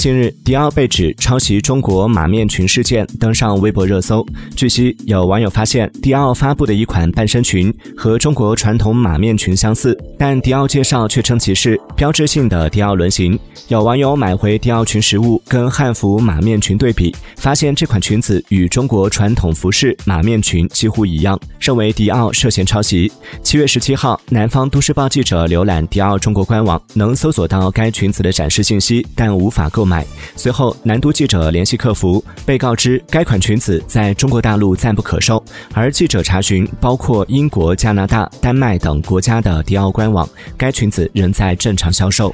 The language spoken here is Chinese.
近日，迪奥被指抄袭中国马面裙事件登上微博热搜。据悉，有网友发现迪奥发布的一款半身裙和中国传统马面裙相似，但迪奥介绍却称其是标志性的迪奥轮型。有网友买回迪奥裙实物，跟汉服马面裙对比，发现这款裙子与中国传统服饰马面裙几乎一样，认为迪奥涉嫌抄袭。七月十七号，南方都市报记者浏览迪奥中国官网，能搜索到该裙子的展示信息，但无法购买。买。随后，南都记者联系客服，被告知该款裙子在中国大陆暂不可售。而记者查询包括英国、加拿大、丹麦等国家的迪奥官网，该裙子仍在正常销售。